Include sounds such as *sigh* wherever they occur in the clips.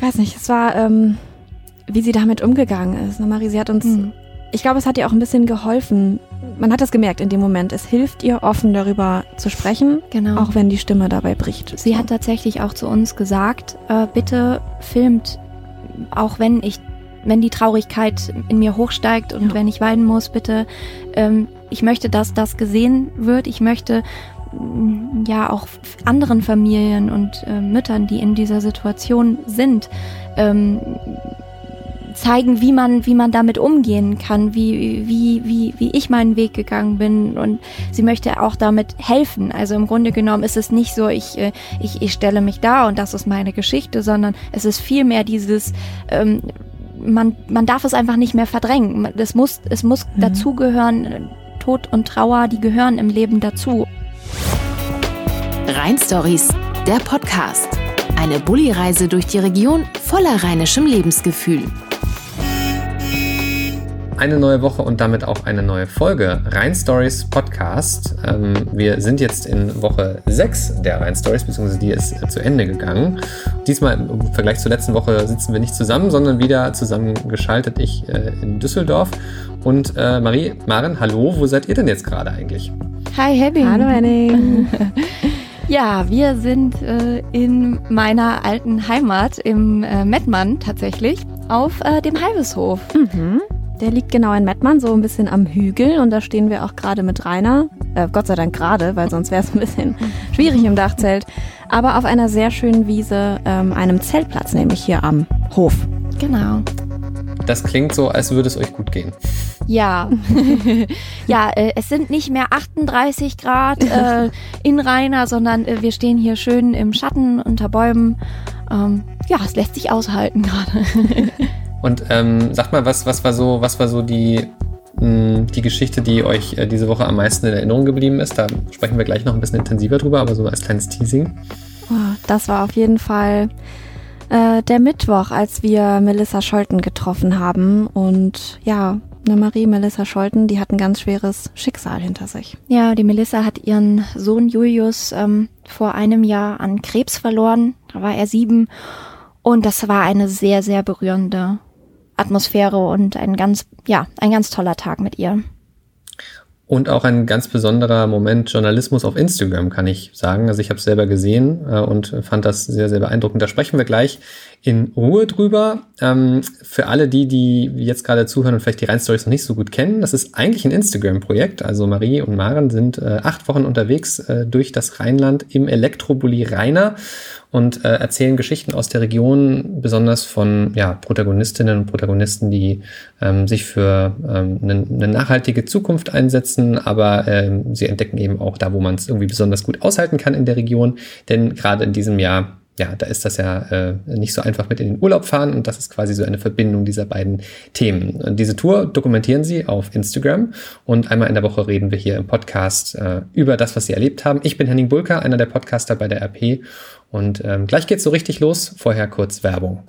ich weiß nicht, es war, ähm, wie sie damit umgegangen ist. Ne, Marie, sie hat uns, mhm. ich glaube, es hat ihr auch ein bisschen geholfen. Man hat das gemerkt in dem Moment. Es hilft ihr, offen darüber zu sprechen, genau. auch wenn die Stimme dabei bricht. Sie hat tatsächlich auch zu uns gesagt, äh, bitte filmt, auch wenn ich wenn die Traurigkeit in mir hochsteigt und ja. wenn ich weinen muss, bitte, ähm, ich möchte, dass das gesehen wird. Ich möchte ja auch anderen Familien und äh, Müttern, die in dieser Situation sind, ähm, zeigen, wie man, wie man damit umgehen kann, wie, wie, wie, wie ich meinen Weg gegangen bin. Und sie möchte auch damit helfen. Also im Grunde genommen ist es nicht so, ich, äh, ich, ich stelle mich da und das ist meine Geschichte, sondern es ist vielmehr dieses, ähm, man, man darf es einfach nicht mehr verdrängen. Es muss, es muss mhm. dazugehören. Tod und Trauer, die gehören im Leben dazu. Rhein Stories, der Podcast. Eine Bulli-Reise durch die Region voller rheinischem Lebensgefühl eine neue Woche und damit auch eine neue Folge Rhein Stories Podcast. Ähm, wir sind jetzt in Woche 6 der Rhein Stories, beziehungsweise die ist zu Ende gegangen. Diesmal im Vergleich zur letzten Woche sitzen wir nicht zusammen, sondern wieder zusammengeschaltet. Ich äh, in Düsseldorf. Und äh, Marie, Maren, hallo, wo seid ihr denn jetzt gerade eigentlich? Hi, Henning. Hallo, Henning. *laughs* Ja, wir sind äh, in meiner alten Heimat im äh, Mettmann tatsächlich auf äh, dem Halbeshof. Mhm. Der liegt genau in Mettmann, so ein bisschen am Hügel. Und da stehen wir auch gerade mit Rainer. Äh, Gott sei Dank gerade, weil sonst wäre es ein bisschen *laughs* schwierig im Dachzelt. Aber auf einer sehr schönen Wiese, ähm, einem Zeltplatz, nämlich hier am Hof. Genau. Das klingt so, als würde es euch gut gehen. Ja, ja, äh, es sind nicht mehr 38 Grad äh, *laughs* in Rainer, sondern äh, wir stehen hier schön im Schatten unter Bäumen. Ähm, ja, es lässt sich aushalten gerade. *laughs* Und ähm, sagt mal, was, was war so, was war so die, hm, die Geschichte, die euch äh, diese Woche am meisten in Erinnerung geblieben ist? Da sprechen wir gleich noch ein bisschen intensiver drüber, aber so als kleines Teasing. Oh, das war auf jeden Fall äh, der Mittwoch, als wir Melissa Scholten getroffen haben. Und ja, eine Marie Melissa Scholten, die hat ein ganz schweres Schicksal hinter sich. Ja, die Melissa hat ihren Sohn Julius ähm, vor einem Jahr an Krebs verloren. Da war er sieben. Und das war eine sehr, sehr berührende Atmosphäre und ein ganz, ja, ein ganz toller Tag mit ihr. Und auch ein ganz besonderer Moment Journalismus auf Instagram, kann ich sagen. Also ich habe es selber gesehen äh, und fand das sehr, sehr beeindruckend. Da sprechen wir gleich in Ruhe drüber. Ähm, für alle die, die jetzt gerade zuhören und vielleicht die Rhein-Stories noch nicht so gut kennen, das ist eigentlich ein Instagram-Projekt. Also Marie und Maren sind äh, acht Wochen unterwegs äh, durch das Rheinland im Elektrobully Rainer und äh, erzählen Geschichten aus der Region, besonders von ja, Protagonistinnen und Protagonisten, die ähm, sich für ähm, eine, eine nachhaltige Zukunft einsetzen, aber ähm, sie entdecken eben auch da, wo man es irgendwie besonders gut aushalten kann in der Region. Denn gerade in diesem Jahr ja, da ist das ja äh, nicht so einfach mit in den Urlaub fahren und das ist quasi so eine Verbindung dieser beiden Themen. Und diese Tour dokumentieren sie auf Instagram und einmal in der Woche reden wir hier im Podcast äh, über das, was sie erlebt haben. Ich bin Henning Bulker, einer der Podcaster bei der RP und ähm, gleich geht's so richtig los. Vorher kurz Werbung.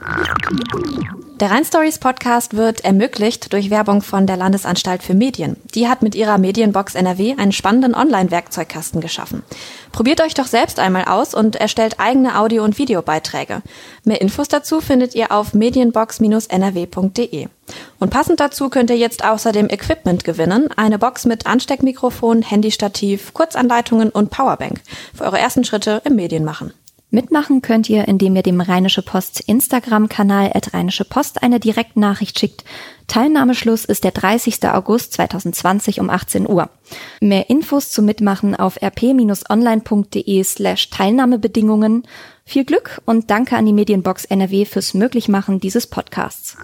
Der Rhein Stories Podcast wird ermöglicht durch Werbung von der Landesanstalt für Medien. Die hat mit ihrer Medienbox NRW einen spannenden Online-Werkzeugkasten geschaffen. Probiert euch doch selbst einmal aus und erstellt eigene Audio- und Videobeiträge. Mehr Infos dazu findet ihr auf medienbox-nrw.de. Und passend dazu könnt ihr jetzt außerdem Equipment gewinnen. Eine Box mit Ansteckmikrofon, Handystativ, Kurzanleitungen und Powerbank für eure ersten Schritte im Medienmachen. Mitmachen könnt ihr, indem ihr dem Rheinische Post Instagram-Kanal at Rheinische Post eine Direktnachricht schickt. Teilnahmeschluss ist der 30. August 2020 um 18 Uhr. Mehr Infos zum Mitmachen auf rp-online.de slash Teilnahmebedingungen. Viel Glück und danke an die Medienbox NRW fürs Möglichmachen dieses Podcasts.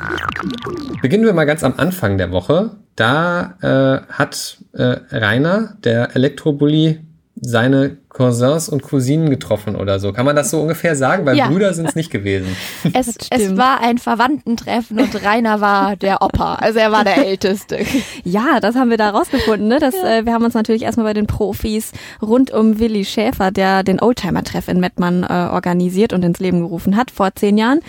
Beginnen wir mal ganz am Anfang der Woche. Da äh, hat äh, Rainer, der Elektrobully, seine Cousins und Cousinen getroffen oder so. Kann man das so ungefähr sagen? Weil ja. Brüder sind es nicht gewesen. Es, es war ein Verwandtentreffen und Rainer war der Opa. Also er war der Älteste. *laughs* Ja, das haben wir da rausgefunden. Ne? Das, ja. äh, wir haben uns natürlich erstmal bei den Profis rund um Willi Schäfer, der den Oldtimer-Treff in Mettmann äh, organisiert und ins Leben gerufen hat vor zehn Jahren,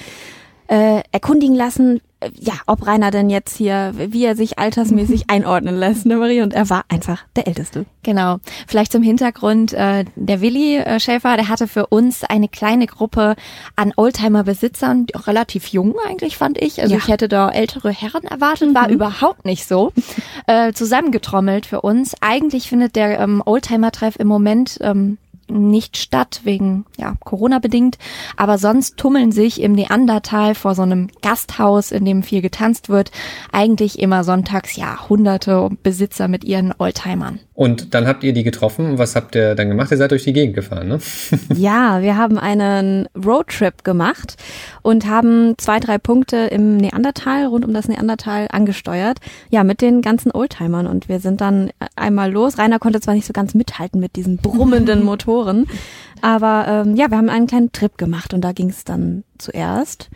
äh, erkundigen lassen, ja, ob Rainer denn jetzt hier, wie er sich altersmäßig *laughs* einordnen lässt, ne Marie? Und er war einfach der Älteste. Genau. Vielleicht zum Hintergrund, äh, der Willi äh, Schäfer, der hatte für uns eine kleine Gruppe an Oldtimer-Besitzern, relativ jung eigentlich, fand ich. Also Ja. ich hätte da ältere Herren erwartet, war überhaupt nicht so. *laughs* äh, zusammengetrommelt für uns. Eigentlich findet der ähm, Oldtimer-Treff im Moment ähm, nicht statt, wegen ja, Corona bedingt. Aber sonst tummeln sich im Neandertal vor so einem Gasthaus, in dem viel getanzt wird, eigentlich immer sonntags ja hunderte Besitzer mit ihren Oldtimern. Und dann habt ihr die getroffen. Was habt ihr dann gemacht? Ihr seid durch die Gegend gefahren, ne? *laughs* Ja, wir haben einen Roadtrip gemacht und haben zwei, drei Punkte im Neandertal, rund um das Neandertal angesteuert. Ja, mit den ganzen Oldtimern. Und wir sind dann einmal los. Rainer konnte zwar nicht so ganz mithalten mit diesen brummenden *laughs* Motoren, aber ähm, ja, wir haben einen kleinen Trip gemacht und da ging es dann zuerst.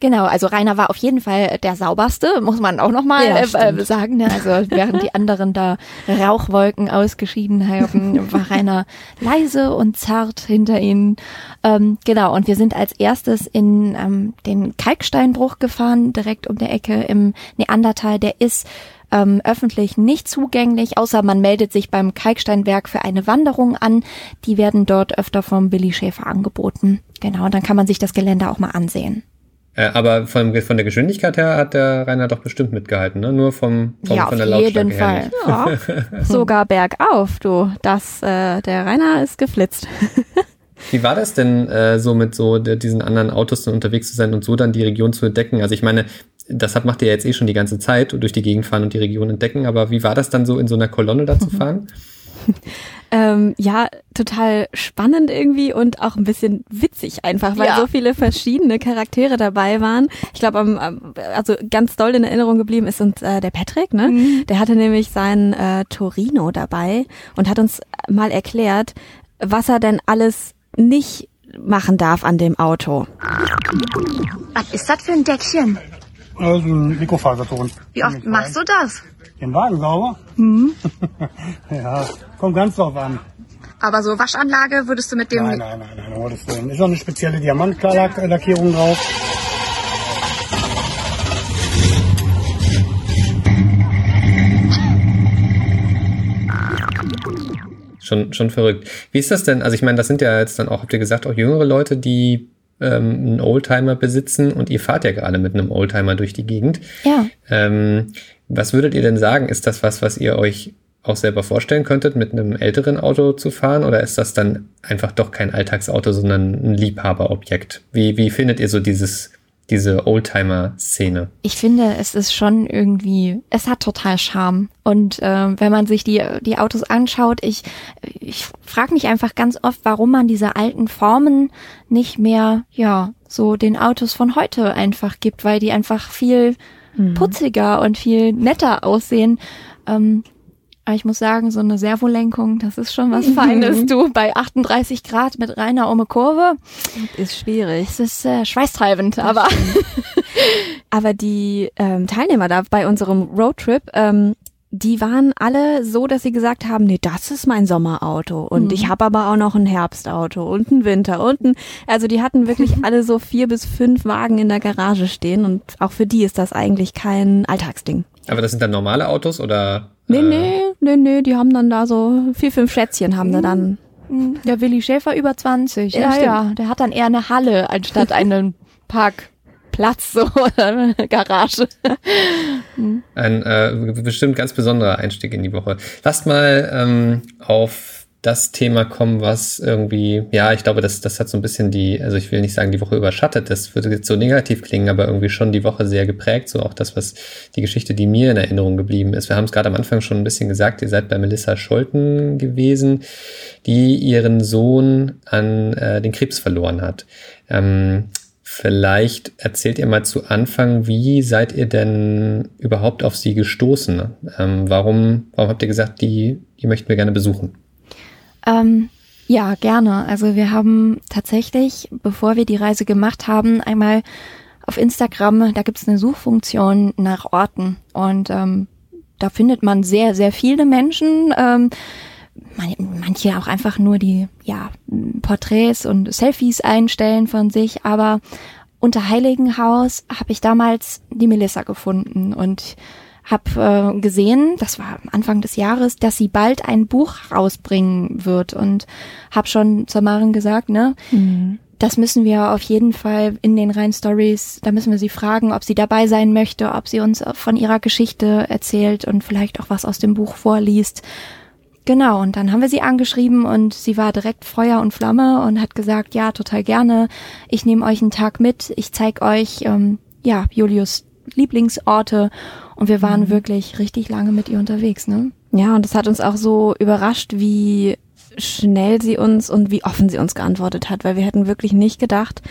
Genau, also Rainer war auf jeden Fall der sauberste, muss man auch nochmal Ja, äh, äh, sagen. Ne? Also während die anderen da Rauchwolken ausgeschieden haben, war Rainer leise und zart hinter ihnen. Ähm, genau, und wir sind als erstes in ähm, den Kalksteinbruch gefahren, direkt um der Ecke im Neandertal. Der ist ähm, öffentlich nicht zugänglich, außer man meldet sich beim Kalksteinwerk für eine Wanderung an. Die werden dort öfter vom Billy Schäfer angeboten. Genau, und dann kann man sich das Gelände auch mal ansehen. Äh, aber von, von der Geschwindigkeit her hat der Rainer doch bestimmt mitgehalten, ne? Nur vom, vom ja, von auf der Lautstärke jeden her Fall. nicht. Ja, *laughs* sogar bergauf, du. Das, äh, der Rainer ist geflitzt. *laughs* Wie war das denn äh, so mit so der, diesen anderen Autos dann unterwegs zu sein und so dann die Region zu entdecken? Also ich meine, das hat, macht ihr ja jetzt eh schon die ganze Zeit, durch die Gegend fahren und die Region entdecken, aber wie war das dann so in so einer Kolonne da zu *laughs* fahren? Ähm, ja, total spannend irgendwie und auch ein bisschen witzig einfach, weil Ja. so viele verschiedene Charaktere dabei waren. Ich glaube, also ganz doll in Erinnerung geblieben ist uns äh, der Patrick, ne? Der hatte nämlich seinen äh, Torino dabei und hat uns mal was er denn alles nicht machen darf an dem Auto. Was ist das für ein Deckchen? Also ein Mikrofaserton. Wie oft machst du das? Den Wagen sauber? *laughs* ja, kommt ganz drauf an. Aber so Waschanlage würdest du mit dem... Nein, nein, nein, nein, um Gottes Willen. Ist auch eine spezielle Diamantlackierung drauf. Schon, schon verrückt. Wie ist das denn? Also ich meine, das sind ja jetzt dann auch, habt ihr gesagt, auch jüngere Leute, die ähm, einen Oldtimer besitzen und ihr fahrt ja gerade mit einem Oldtimer durch die Gegend. Ja. Ähm, was würdet ihr denn sagen? Ist das was, was ihr euch auch selber vorstellen könntet, mit einem älteren Auto zu fahren? Oder ist das dann einfach doch kein Alltagsauto, sondern ein Liebhaberobjekt? Wie, wie findet ihr so dieses, diese Oldtimer-Szene? Ich finde, es ist schon irgendwie, es hat total Charme. Und äh, wenn man sich die, die Autos anschaut, ich, ich frage mich einfach ganz oft, warum man diese alten Formen nicht mehr, ja, so den Autos von heute einfach gibt, weil die einfach viel putziger und viel netter aussehen. Ähm, aber ich muss sagen, so eine Servolenkung, das ist schon was Feines, *laughs* du, bei 38 Grad mit Rainer um eine Kurve. Ist schwierig. Es ist äh, schweißtreibend, aber *laughs* Aber die ähm, Teilnehmer da bei unserem Roadtrip, ähm, die waren alle so, dass sie gesagt haben, nee, das ist mein Sommerauto und ich habe aber auch noch ein Herbstauto und ein Winter und ein, also die hatten wirklich *laughs* alle so vier bis fünf Wagen in der Garage stehen und auch für die ist das eigentlich kein Alltagsding. Aber das sind dann normale Autos oder? Nee, äh, nee, nee, nee, die haben dann da so vier, fünf Schätzchen haben sie dann. Der Willi Schäfer über 20. Ja, Ja, ja. Der hat dann eher eine Halle anstatt *laughs* einen Parkplatz so *laughs* oder eine Garage. *laughs* Ein äh, bestimmt ganz besonderer Einstieg in die Woche. Lasst mal ähm, auf das Thema kommen, was irgendwie, ja, ich glaube, das, das hat so ein bisschen die, also ich will nicht sagen, die Woche überschattet, das würde jetzt so negativ klingen, aber irgendwie schon die Woche sehr geprägt, so auch das, was die Geschichte, die mir in Erinnerung geblieben ist. Wir haben es gerade am Anfang schon ein bisschen gesagt, ihr seid bei Melissa Scholten gewesen, die ihren Sohn an äh, den Krebs verloren hat. Ähm, Vielleicht erzählt ihr mal zu Anfang, wie seid ihr denn überhaupt auf sie gestoßen? Ähm, warum, warum habt ihr gesagt, die, die möchten wir gerne besuchen? Ähm, ja, gerne. Also wir haben tatsächlich, bevor wir die Reise gemacht haben, einmal auf Instagram, da gibt's eine Suchfunktion nach Orten und ähm, da findet man sehr, sehr viele Menschen. Ähm, man- manche auch einfach nur die ja, Porträts und Selfies einstellen von sich, aber Unterheiligenhaus habe ich damals die Melissa gefunden und habe äh, gesehen, das war Anfang des Jahres, dass sie bald ein Buch rausbringen wird und habe schon zur Maren gesagt, ne, mhm. das müssen wir auf jeden Fall in den Rhein Stories, da müssen wir sie fragen, ob sie dabei sein möchte, ob sie uns von ihrer Geschichte erzählt und vielleicht auch was aus dem Buch vorliest. Genau, und dann haben wir sie angeschrieben und sie war direkt Feuer und Flamme und hat gesagt, ja, total gerne, ich nehme euch einen Tag mit, ich zeig euch, ähm, ja, Julius Lieblingsorte und wir waren mhm. wirklich richtig lange mit ihr unterwegs, ne? Ja, und es hat uns auch so überrascht, wie schnell sie uns und wie offen sie uns geantwortet hat, weil wir hätten wirklich nicht gedacht,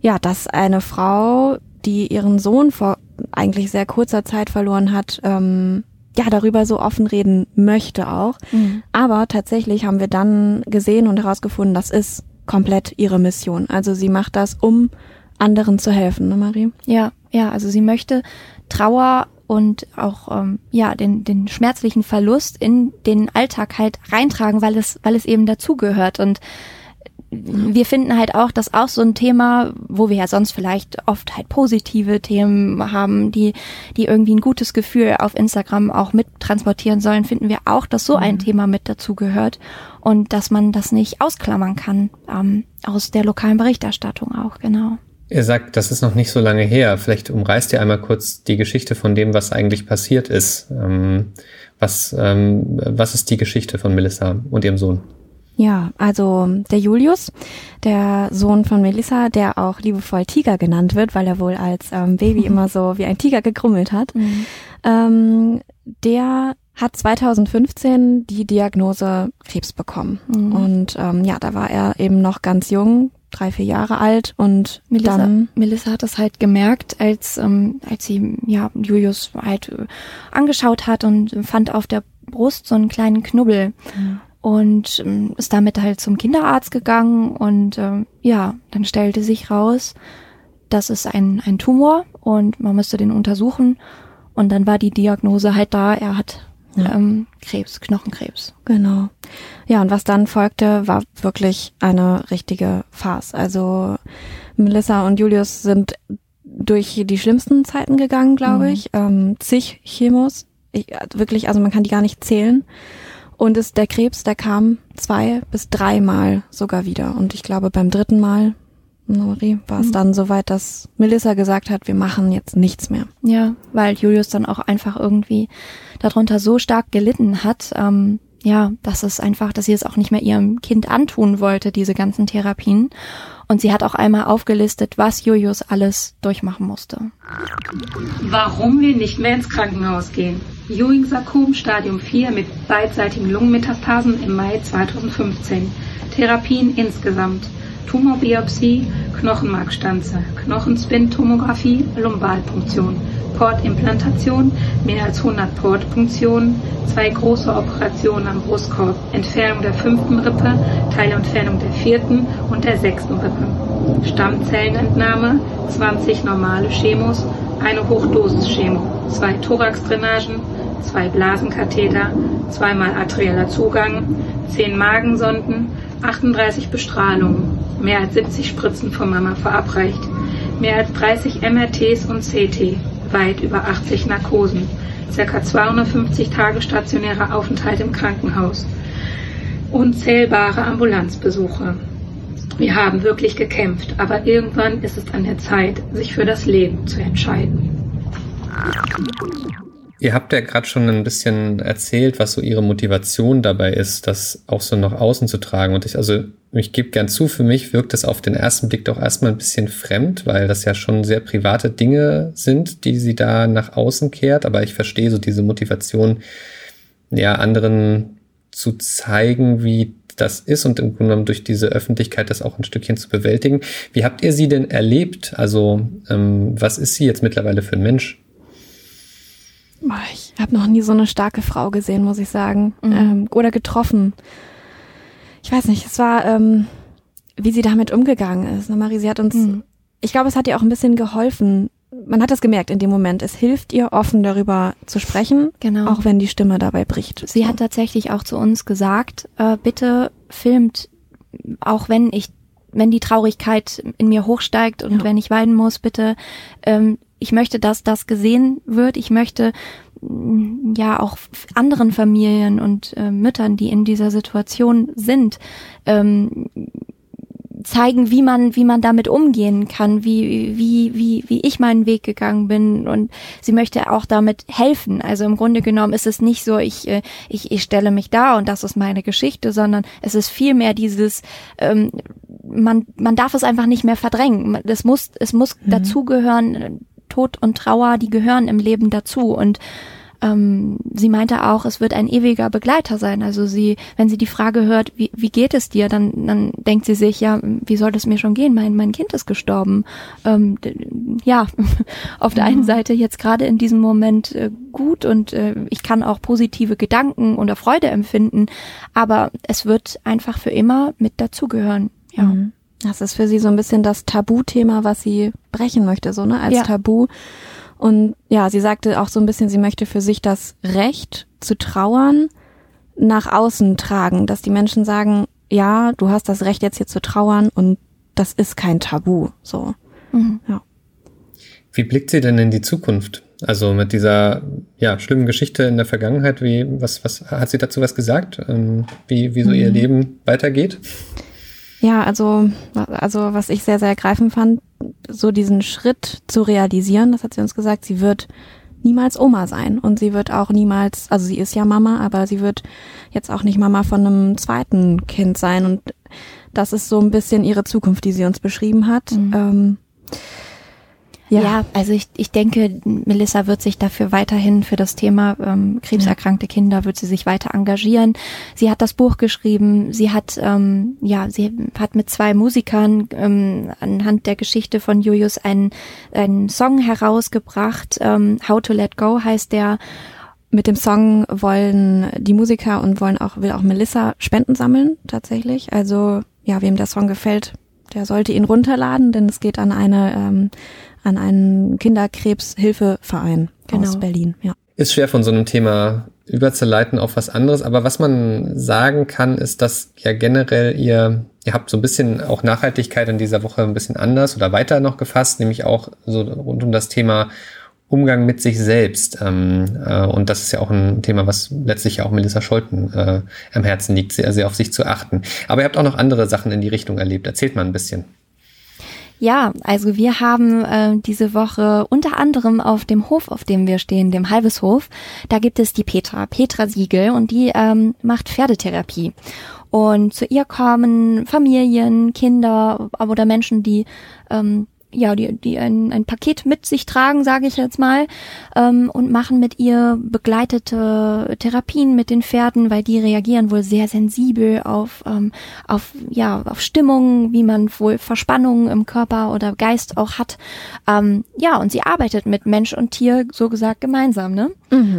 ja, dass eine Frau, die ihren Sohn vor eigentlich sehr kurzer Zeit verloren hat, ähm, ja, darüber so offen reden möchte auch. Mhm. Aber tatsächlich haben wir dann gesehen und herausgefunden, das ist komplett ihre Mission. Also sie macht das, um anderen zu helfen, ne Marie? Ja, ja, also sie möchte Trauer und auch ähm, ja den den schmerzlichen Verlust in den Alltag halt reintragen, weil es weil es eben dazugehört und wir finden halt auch, dass auch so ein Thema, wo wir ja sonst vielleicht oft halt positive Themen haben, die, die irgendwie ein gutes Gefühl auf Instagram auch mit transportieren sollen, finden wir auch, dass so ein mhm. Thema mit dazu gehört und dass man das nicht ausklammern kann ähm, aus der lokalen Berichterstattung auch, genau. Ihr sagt, das ist noch nicht so lange her. Vielleicht umreißt ihr einmal kurz die Geschichte von dem, was eigentlich passiert ist. Ähm, was, ähm, was ist die Geschichte von Melissa und ihrem Sohn? Ja, also der Julius, der Sohn von Melissa, der auch liebevoll Tiger genannt wird, weil er wohl als ähm, Baby *laughs* immer so wie ein Tiger gekrummelt hat, mhm. ähm, der hat 2015 die Diagnose Krebs bekommen. Mhm. Und ähm, ja, da war er eben noch ganz jung, drei, vier Jahre alt und Melissa, dann Melissa hat das halt gemerkt, als ähm, als sie ja Julius halt äh, angeschaut hat und fand auf der Brust so einen kleinen Knubbel. Mhm und ähm, ist damit halt zum Kinderarzt gegangen und ähm, ja, dann stellte sich raus, das ist ein, ein Tumor und man müsste den untersuchen und dann war die Diagnose halt da, er hat ja. ähm, Krebs, Knochenkrebs. Genau. Ja, und was dann folgte, war wirklich eine richtige Farce. Also Melissa und Julius sind durch die schlimmsten Zeiten gegangen, glaube mhm. ich. Ähm, zig Chemos. Ich, wirklich, also man kann die gar nicht zählen. Und es, der Krebs, der kam zwei bis dreimal sogar wieder. Und ich glaube, beim dritten Mal, Nori, war es mhm. dann soweit, dass Melissa gesagt hat, wir machen jetzt nichts mehr. Ja, weil Julius dann auch einfach irgendwie darunter so stark gelitten hat, ähm, ja, dass es einfach, dass sie es auch nicht mehr ihrem Kind antun wollte, diese ganzen Therapien. Und sie hat auch einmal aufgelistet, was Julius alles durchmachen musste. Warum wir nicht mehr ins Krankenhaus gehen. Ewing-Sarkom Stadium 4 mit beidseitigen Lungenmetastasen im Mai 2015. Therapien insgesamt. Tumorbiopsie, Knochenmarkstanze, Knochenspin-Tomographie, Lumbalpunktion, Portimplantation, mehr als 100 Portpunktionen, zwei große Operationen am Brustkorb, Entfernung der fünften Rippe, Teilentfernung der vierten und der sechsten Rippe. Stammzellenentnahme, 20 normale Chemos, eine Hochdosis-Chemo, zwei Thoraxdrainagen, zwei Blasenkatheter, zweimal arterieller Zugang, zehn Magensonden, 38 Bestrahlungen, mehr als 70 Spritzen von Mama verabreicht, mehr als 30 MRTs und CT, weit über 80 Narkosen, ca. 250 Tage stationärer Aufenthalt im Krankenhaus, unzählbare Ambulanzbesuche. Wir haben wirklich gekämpft, aber irgendwann ist es an der Zeit, sich für das Leben zu entscheiden. Ihr habt ja gerade schon ein bisschen erzählt, was so ihre Motivation dabei ist, das auch so nach außen zu tragen. Und ich, also, ich gebe gern zu, für mich wirkt es auf den ersten Blick doch erstmal ein bisschen fremd, weil das ja schon sehr private Dinge sind, die sie da nach außen kehrt. Aber ich verstehe so diese Motivation, ja, anderen zu zeigen, wie das ist und im Grunde genommen durch diese Öffentlichkeit das auch ein Stückchen zu bewältigen. Wie habt ihr sie denn erlebt? Also, ähm, was ist sie jetzt mittlerweile für ein Mensch? Ich habe noch nie so eine starke Frau gesehen, muss ich sagen. Mhm. Ähm, oder getroffen. Ich weiß nicht, es war, ähm, wie sie damit umgegangen ist. Ne, Marie, sie hat uns, mhm. ich glaube, es hat ihr auch ein bisschen geholfen. Man hat das gemerkt in dem Moment. Es hilft ihr, offen darüber zu sprechen, genau. auch wenn die Stimme dabei bricht. Sie hat tatsächlich auch zu uns gesagt, äh, bitte filmt, auch wenn ich wenn die Traurigkeit in mir hochsteigt und Ja. wenn ich weinen muss, bitte, ähm, ich möchte, dass das gesehen wird. Ich möchte mm, ja auch anderen Familien und äh, Müttern, die in dieser Situation sind, ähm, zeigen, wie man, wie man damit umgehen kann, wie, wie, wie, wie ich meinen Weg gegangen bin und sie möchte auch damit helfen. Also im Grunde genommen ist es nicht so, ich, äh, ich, ich stelle mich da und das ist meine Geschichte, sondern es ist vielmehr dieses, ähm, man, man darf es einfach nicht mehr verdrängen. Es muss, es muss dazugehören, Tod und Trauer, die gehören im Leben dazu und ähm, sie meinte auch, es wird ein ewiger Begleiter sein. Also sie, wenn sie die Frage hört, wie, wie geht es dir, dann, dann denkt sie sich, ja, wie soll es mir schon gehen? Mein, mein Kind ist gestorben. Ähm, ja, *laughs* auf der einen Seite jetzt gerade in diesem Moment äh, gut und äh, ich kann auch positive Gedanken oder Freude empfinden, aber es wird einfach für immer mit dazugehören. Ja. Mhm. Das ist für sie so ein bisschen das Tabuthema, was sie brechen möchte, so, ne, als Ja. Tabu. Und ja, sie sagte auch so ein bisschen, sie möchte für sich das Recht zu trauern nach außen tragen, dass die Menschen sagen, ja, du hast das Recht jetzt hier zu trauern und das ist kein Tabu, so. Mhm. Wie blickt sie denn in die Zukunft? Also mit dieser ja, schlimmen Geschichte in der Vergangenheit, wie, was, was hat sie dazu was gesagt? Ähm, wie, wie so ihr Leben weitergeht? Ja, also, also was ich sehr, sehr ergreifend fand, so diesen Schritt zu realisieren, das hat sie uns gesagt, sie wird niemals Oma sein und sie wird auch niemals, also sie ist ja Mama, aber sie wird jetzt auch nicht Mama von einem zweiten Kind sein und das ist so ein bisschen ihre Zukunft, die sie uns beschrieben hat. Mhm. Ähm, ja, Ja. also ich, ich denke, Melissa wird sich dafür weiterhin für das Thema ähm, krebserkrankte Kinder wird sie sich weiter engagieren. Sie hat das Buch geschrieben. Sie hat ähm, ja, sie hat mit zwei Musikern ähm, anhand der Geschichte von Julius einen, einen Song herausgebracht. Ähm, How to Let Go heißt der. mit dem Song wollen die Musiker und wollen auch, will auch Melissa Spenden sammeln, tatsächlich. Also, ja, wem der Song gefällt, der sollte ihn runterladen, denn es geht an eine, ähm, an einen Kinderkrebshilfeverein Genau. aus Berlin, ja. Ist schwer von so einem Thema überzuleiten auf was anderes, aber was man sagen kann, ist, dass ja generell ihr, ihr habt so ein bisschen auch Nachhaltigkeit in dieser Woche ein bisschen anders oder weiter noch gefasst, nämlich auch so rund um das Thema Umgang mit sich selbst. Ähm, äh, und das ist ja auch ein Thema, was letztlich ja auch Melissa Scholten äh, am Herzen liegt, sehr, sehr auf sich zu achten. Aber ihr habt auch noch andere Sachen in die Richtung erlebt. Erzählt mal ein bisschen. Ja, also wir haben äh, diese Woche unter anderem auf dem Hof, auf dem wir stehen, dem Halbeshof, da gibt es die Petra, Petra Siegel und die ähm, macht Pferdetherapie. Und zu ihr kommen Familien, Kinder oder Menschen, die ähm, ja, die, die ein, ein Paket mit sich tragen, sage ich jetzt mal, ähm, und machen mit ihr begleitete Therapien mit den Pferden, weil die reagieren wohl sehr sensibel auf, ähm, auf, ja, auf Stimmungen, wie man wohl Verspannungen im Körper oder Geist auch hat. Ähm, ja, und sie arbeitet mit Mensch und Tier, so gesagt, gemeinsam, ne?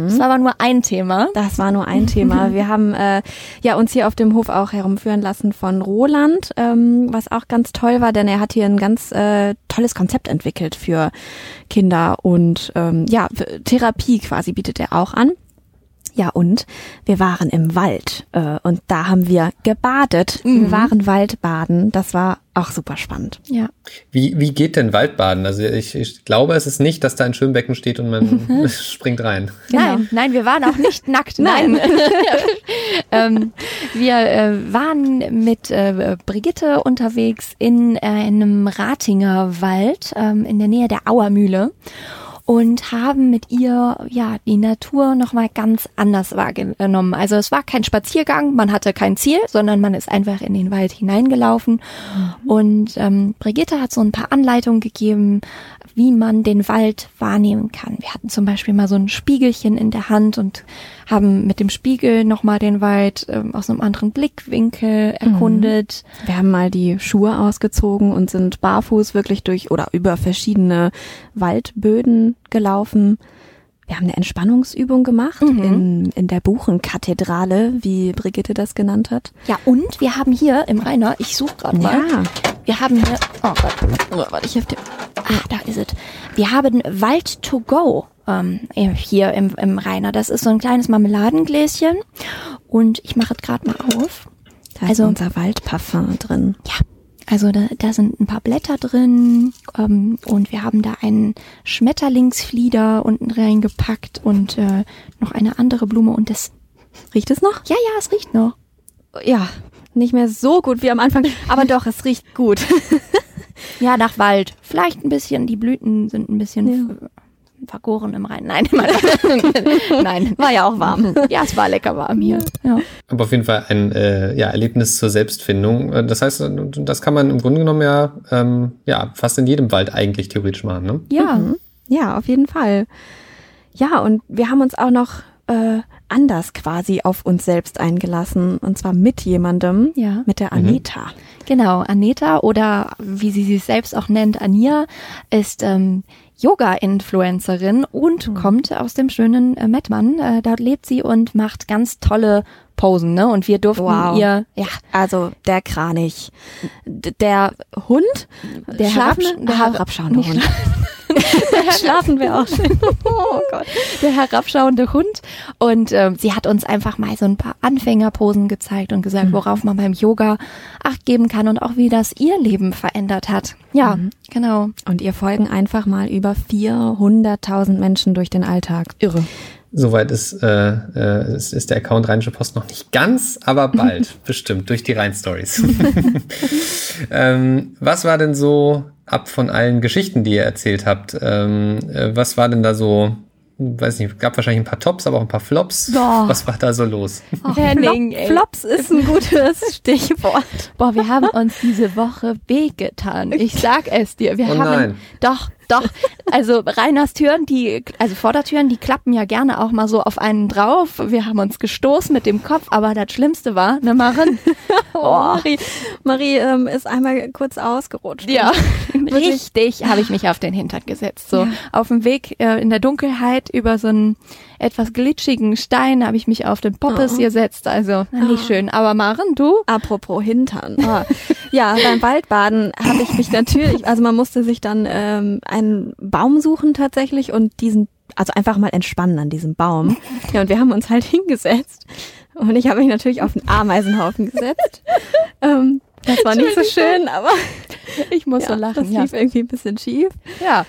Das war aber nur ein Thema. Das war nur ein Thema. *laughs* Wir haben äh, ja uns hier auf dem Hof auch herumführen lassen von Roland, ähm, was auch ganz toll war, denn er hat hier ein ganz äh, tolles Konzept entwickelt für Kinder und ähm, ja Therapie quasi bietet er auch an. Ja, und wir waren im Wald äh, und da haben wir gebadet. Wir waren Waldbaden. Das war auch super spannend. Ja. Wie, wie geht denn Waldbaden? Also ich, ich glaube, es ist nicht, dass da ein Schwimmbecken steht und man *laughs* springt rein. Nein, nein, wir waren auch nicht nackt. *laughs* Nein. *laughs* ähm, wir äh, waren mit äh, Brigitte unterwegs in äh, einem Ratinger Wald ähm, in der Nähe der Auermühle und haben mit ihr ja die Natur noch mal ganz anders wahrgenommen. Also es war kein Spaziergang, man hatte kein Ziel, sondern man ist einfach in den Wald hineingelaufen und ähm, Brigitte hat so ein paar Anleitungen gegeben, wie man den Wald wahrnehmen kann. Wir hatten zum Beispiel mal so ein Spiegelchen in der Hand und haben mit dem Spiegel noch mal den Wald ähm, aus einem anderen Blickwinkel erkundet. Wir haben mal die Schuhe ausgezogen und sind barfuß wirklich durch oder über verschiedene Waldböden gelaufen. Wir haben eine Entspannungsübung gemacht in, in der Buchenkathedrale, wie Brigitte das genannt hat. Ja, und wir haben hier im Rainer, ich suche gerade mal, Ja. wir haben hier, oh Gott, oh, warte, ich hab den, ah, da ist es. Wir haben Wald to go ähm, hier im, im Rainer. Das ist so ein kleines Marmeladengläschen und ich mache es gerade mal auf. Da Also- ist unser Waldparfum drin. Ja, Also da, da sind ein paar Blätter drin ähm, und wir haben da einen Schmetterlingsflieder unten reingepackt und äh, noch eine andere Blume und das. Riecht es noch? Ja, ja, es riecht noch. Ja, nicht mehr so gut wie am Anfang, *laughs* aber doch, es riecht gut. Ja, nach Wald. Vielleicht ein bisschen, die Blüten sind ein bisschen. Vergoren im Rhein. Nein, *laughs* nein, War ja auch warm. Ja, es war lecker warm hier. Ja. Aber auf jeden Fall ein äh, ja, Erlebnis zur Selbstfindung. Äh, Das heißt, das kann man im Grunde genommen ja, ähm, ja fast in jedem Wald eigentlich theoretisch machen. Ne? Ja. Mhm. Ja, auf jeden Fall. Ja, und wir haben uns auch noch äh, anders quasi auf uns selbst eingelassen. Und zwar mit jemandem, Ja. mit der Aneta. Genau, Aneta oder wie sie sich selbst auch nennt, Ania, ist ähm, Yoga-Influencerin und kommt aus dem schönen äh, Mettmann. Äh, dort lebt sie und macht ganz tolle Posen, ne? Und wir durften Wow. ihr, ja, Also der Kranich, der Hund, Der herabschauende Hund. *laughs* *laughs* Schlafen wir auch schon. *laughs* oh Gott, der herabschauende Hund. Und ähm, sie hat uns einfach mal so ein paar Anfängerposen gezeigt und gesagt, worauf man beim Yoga Acht geben kann und auch wie das ihr Leben verändert hat. Ja, genau. Und ihr folgen einfach mal über 400.000 Menschen durch den Alltag. Irre. Soweit ist, äh, äh, ist, ist der Account Rheinische Post noch nicht ganz, aber bald, *laughs* bestimmt, durch die Rhein-Stories. ähm, was war denn so, ab von allen Geschichten, die ihr erzählt habt, ähm, äh, was war denn da so, weiß nicht, gab wahrscheinlich ein paar Tops, aber auch ein paar Flops. Boah. Was war da so los? Henning, ey. Flops ist ein gutes *laughs* Stichwort. Boah, wir haben uns diese Woche wehgetan. Ich *laughs* sag es dir. Wir Oh haben nein. doch, doch. Also Reiners Türen, die, also Vordertüren, die klappen ja gerne auch mal so auf einen drauf. Wir haben uns gestoßen mit dem Kopf, aber das Schlimmste war, ne Marin? *laughs* Oh, Marie, Marie ähm, ist einmal kurz ausgerutscht. Ja, *laughs* richtig habe ich mich auf den Hintern gesetzt. So auf dem Weg äh, in der Dunkelheit über so einen etwas glitschigen Stein habe ich mich auf den Poppes Oh. gesetzt. Also na, nicht schön. Aber Maren, du? Apropos Hintern. Ah. Ja, beim Waldbaden habe ich mich natürlich, also man musste sich dann ähm, einen Baum suchen tatsächlich und diesen, also einfach mal entspannen an diesem Baum. Ja, und wir haben uns halt *laughs* hingesetzt und ich habe mich natürlich auf den Ameisenhaufen gesetzt. ähm, das war nicht so schön, aber Ich muss ja, so lachen. das Ja. lief irgendwie ein bisschen schief. Ja.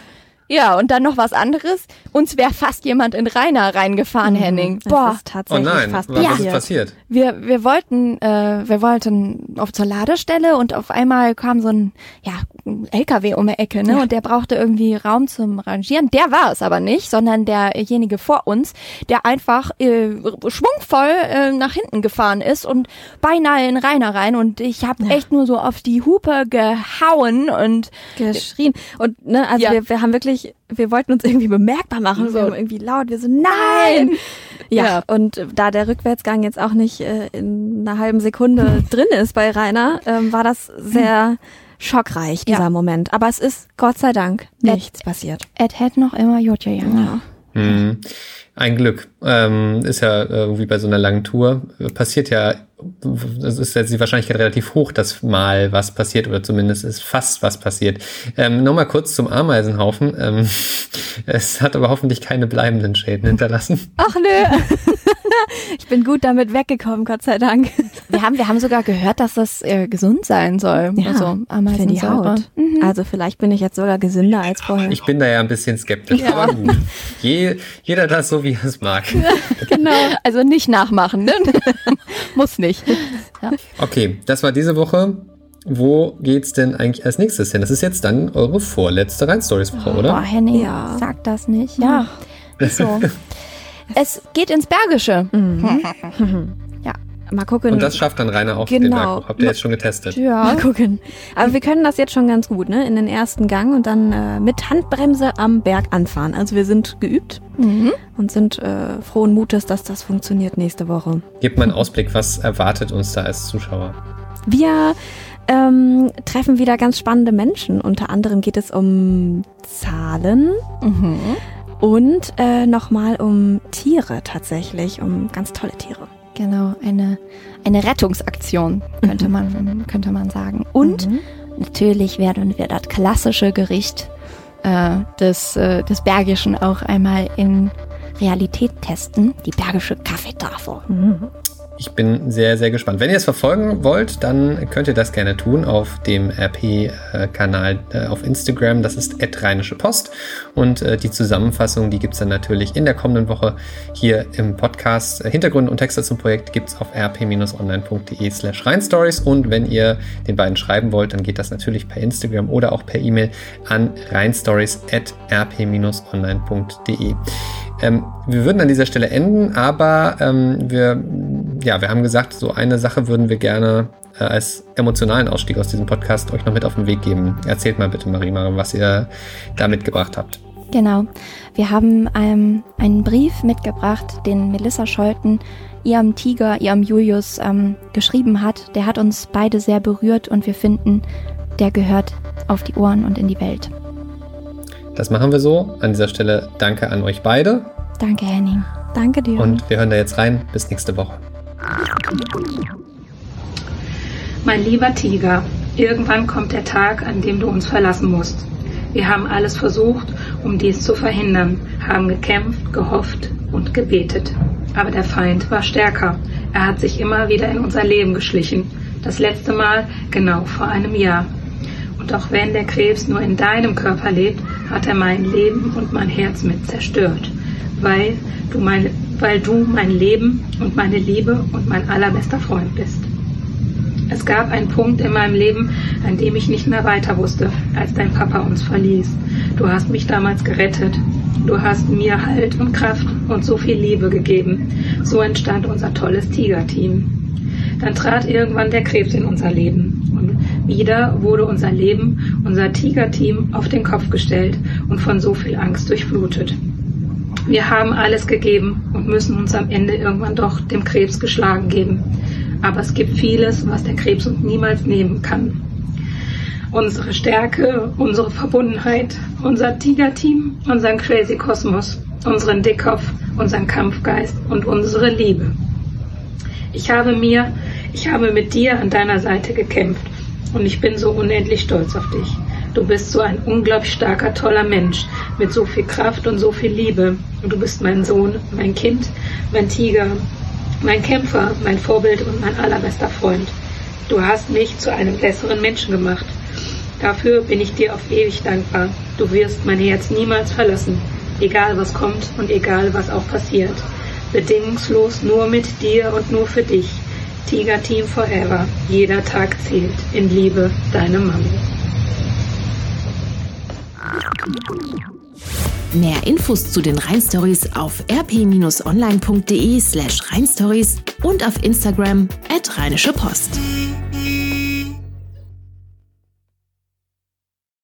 Ja, und dann noch was anderes. Uns wäre fast jemand in Rainer reingefahren, Henning. Das Boah, ist Oh tatsächlich nein, fast was ist passiert. wir, wir wollten, äh, wir wollten auf zur Ladestelle und auf einmal kam so ein, ja, ein LKW um die Ecke, ne? Und der brauchte irgendwie Raum zum Rangieren. Der war es aber nicht, sondern derjenige vor uns, der einfach äh, schwungvoll äh, nach hinten gefahren ist und beinahe in Rainer rein. Und ich habe echt nur so auf die Hupe gehauen und geschrien. Und ne, also Ja. wir, wir haben wirklich, wir wollten uns irgendwie bemerkbar machen. So. Wir haben irgendwie laut, wir so, nein! Ja, Ja. und da der Rückwärtsgang jetzt auch nicht äh, in einer halben Sekunde *laughs* drin ist bei Rainer, ähm, war das sehr schockreich, dieser Ja. Moment. Aber es ist Gott sei Dank nichts passiert. Ed hätte noch immer Jotja ja. Hm. Ein Glück. Ähm, ist ja irgendwie bei so einer langen Tour. äh, Passiert ja, das ist jetzt die Wahrscheinlichkeit relativ hoch, dass mal was passiert oder zumindest ist fast was passiert. Ähm, Nochmal kurz zum Ameisenhaufen. Ähm, *laughs* es hat aber hoffentlich keine bleibenden Schäden hinterlassen. Ach nö. *laughs* ich bin gut damit weggekommen, Gott sei Dank. Wir haben, wir haben sogar gehört, dass das äh, gesund sein soll. also für die Haut. Mhm. Also vielleicht bin ich jetzt sogar gesünder als vorher. Ich bin da ja ein bisschen skeptisch, aber gut. Je, jeder das so, wie er es mag. Genau. Also nicht nachmachen, ne? *laughs* Muss nicht. Ja. Okay, das war diese Woche. Wo geht's denn eigentlich als nächstes hin? Das ist jetzt dann eure vorletzte Rhein-Stories-Woche, Boah, oder? Henning, Ja. sag das nicht. Ja. So. *laughs* es geht ins Bergische. *laughs* Mal gucken. Und das schafft dann Rainer auch den Genau. Hoch. Habt ihr jetzt schon getestet? Ja. Mal gucken. Aber wir können das jetzt schon ganz gut, ne? In den ersten Gang und dann äh, mit Handbremse am Berg anfahren. Also wir sind geübt Mhm. und sind äh, frohen Mutes, dass das funktioniert nächste Woche. Gebt mal einen Ausblick, was erwartet uns da als Zuschauer? Wir ähm, treffen wieder ganz spannende Menschen. Unter anderem geht es um Zahlen Mhm. Und äh, nochmal um Tiere tatsächlich, um ganz tolle Tiere. Genau, eine, eine Rettungsaktion, könnte man, könnte man sagen. Und Mhm. natürlich werden wir das klassische Gericht äh, des, äh, des Bergischen auch einmal in Realität testen. Die bergische Kaffeetafel. Mhm. Ich bin sehr, sehr gespannt. Wenn ihr es verfolgen wollt, dann könnt ihr das gerne tun auf dem RP-Kanal äh, auf Instagram. Das ist Rheinische Post. Und äh, die Zusammenfassung, die gibt es dann natürlich in der kommenden Woche hier im Podcast. Hintergründe und Texte zum Projekt gibt es auf rp-online.de slash rheinstories. Und wenn ihr den beiden schreiben wollt, dann geht das natürlich per Instagram oder auch per E-Mail an rheinstories at rp-online.de. Ähm, wir würden an dieser Stelle enden, aber ähm, wir, ja, wir haben gesagt, so eine Sache würden wir gerne äh, als emotionalen Ausstieg aus diesem Podcast euch noch mit auf den Weg geben. Erzählt mal bitte, Marie-Marie, was ihr da mitgebracht habt. Genau. Wir haben ähm, einen Brief mitgebracht, den Melissa Scholten ihrem Tiger, ihrem Julius ähm, geschrieben hat. Der hat uns beide sehr berührt und wir finden, der gehört auf die Ohren und in die Welt. Das machen wir so. An dieser Stelle danke an euch beide. Danke, Henning. Danke dir. Und wir hören da jetzt rein. Bis nächste Woche. Mein lieber Tiger, irgendwann kommt der Tag, an dem du uns verlassen musst. Wir haben alles versucht, um dies zu verhindern, haben gekämpft, gehofft und gebetet. Aber der Feind war stärker. Er hat sich immer wieder in unser Leben geschlichen. Das letzte Mal genau vor einem Jahr. Und auch wenn der Krebs nur in deinem Körper lebt, hat er mein Leben und mein Herz mit zerstört weil du, mein, weil du mein Leben und meine Liebe und mein allerbester Freund bist. Es gab einen Punkt in meinem Leben, an dem ich nicht mehr weiter wusste, als dein Papa uns verließ. Du hast mich damals gerettet. Du hast mir Halt und Kraft und so viel Liebe gegeben. So entstand unser tolles Tiger-Team. Dann trat irgendwann der Krebs in unser Leben. Wieder wurde unser Leben, unser Tiger-Team auf den Kopf gestellt und von so viel Angst durchflutet. Wir haben alles gegeben und müssen uns am Ende irgendwann doch dem Krebs geschlagen geben. Aber es gibt vieles, was der Krebs uns niemals nehmen kann. Unsere Stärke, unsere Verbundenheit, unser Tiger-Team, unseren Crazy Kosmos, unseren Dickkopf, unseren Kampfgeist und unsere Liebe. Ich habe mir, ich habe mit dir an deiner Seite gekämpft und ich bin so unendlich stolz auf dich. Du bist so ein unglaublich starker, toller Mensch mit so viel Kraft und so viel Liebe. Und du bist mein Sohn, mein Kind, mein Tiger, mein Kämpfer, mein Vorbild und mein allerbester Freund. Du hast mich zu einem besseren Menschen gemacht. Dafür bin ich dir auf ewig dankbar. Du wirst mein Herz niemals verlassen, egal was kommt und egal was auch passiert. Bedingungslos nur mit dir und nur für dich. Tiger Team Forever. Jeder Tag zählt. In Liebe, deine Mami. Mehr Infos zu den Rheinstories auf rp-online.de slash rheinstories und auf Instagram at rheinische Post.